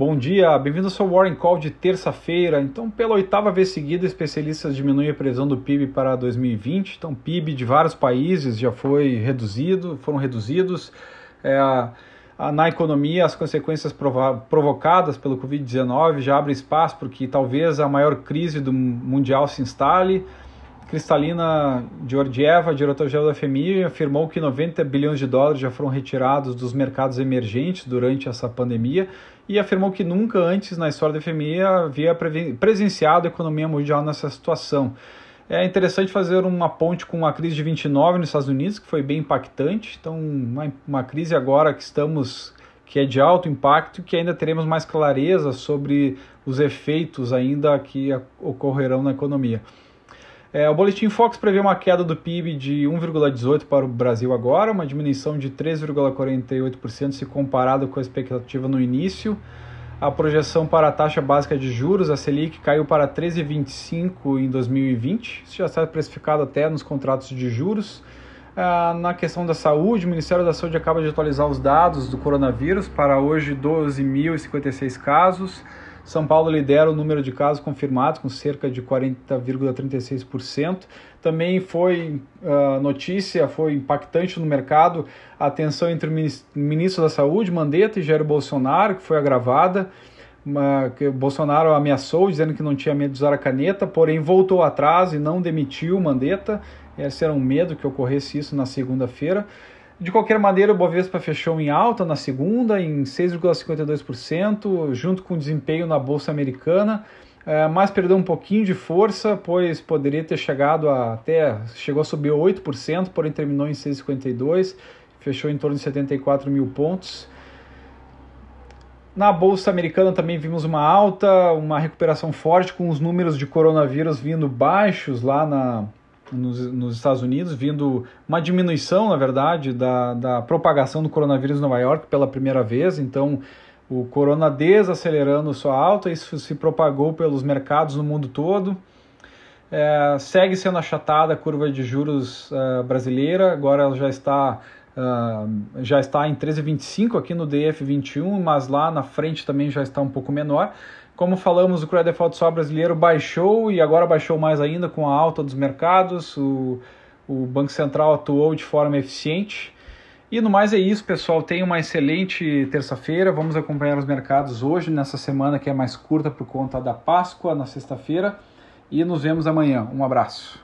Bom dia, bem-vindo ao seu Warren Call de terça-feira. Então, pela oitava vez seguida, especialistas diminuem a previsão do PIB para 2020. Então, PIB de vários países já foi reduzido, foram reduzidos. É, na economia, as consequências provocadas pelo Covid-19 já abrem espaço para que talvez a maior crise do mundial se instale. Cristalina Georgieva, diretor-geral da FMI, afirmou que 90 bilhões de dólares já foram retirados dos mercados emergentes durante essa pandemia e afirmou que nunca antes na história da FMI havia presenciado a economia mundial nessa situação. É interessante fazer uma ponte com a crise de 29 nos Estados Unidos, que foi bem impactante. Então, uma, uma crise agora que estamos que é de alto impacto, que ainda teremos mais clareza sobre os efeitos ainda que ocorrerão na economia. É, o Boletim Fox prevê uma queda do PIB de 1,18% para o Brasil agora, uma diminuição de 3,48% se comparado com a expectativa no início. A projeção para a taxa básica de juros, a Selic, caiu para 13,25% em 2020. Isso já está precificado até nos contratos de juros. Ah, na questão da saúde, o Ministério da Saúde acaba de atualizar os dados do coronavírus para hoje 12.056 casos. São Paulo lidera o número de casos confirmados, com cerca de 40,36%. Também foi uh, notícia, foi impactante no mercado a tensão entre o ministro da Saúde, Mandetta, e Jair Bolsonaro, que foi agravada. Que Bolsonaro ameaçou, dizendo que não tinha medo de usar a caneta, porém voltou atrás e não demitiu Mandetta. Esse era um medo que ocorresse isso na segunda-feira. De qualquer maneira, o Bovespa fechou em alta na segunda, em 6,52%, junto com o desempenho na Bolsa Americana, é, mas perdeu um pouquinho de força, pois poderia ter chegado a, até, chegou a subir 8%, porém terminou em 6,52%, fechou em torno de 74 mil pontos. Na Bolsa Americana também vimos uma alta, uma recuperação forte, com os números de coronavírus vindo baixos lá na, nos, nos, Estados Unidos, vindo uma diminuição, na verdade, da, da propagação do coronavírus em Nova York pela primeira vez. Então, o corona desacelerando sua alta, isso se propagou pelos mercados no mundo todo. É, segue sendo achatada a curva de juros uh, brasileira, agora ela já está, uh, já está em 13,25 aqui no DF21, mas lá na frente também já está um pouco menor. Como falamos, o credit default só brasileiro baixou e agora baixou mais ainda com a alta dos mercados. O, o Banco Central atuou de forma eficiente. E no mais é isso, pessoal. Tenha uma excelente terça-feira. Vamos acompanhar os mercados hoje, nessa semana que é mais curta por conta da Páscoa, na sexta-feira. E nos vemos amanhã. Um abraço.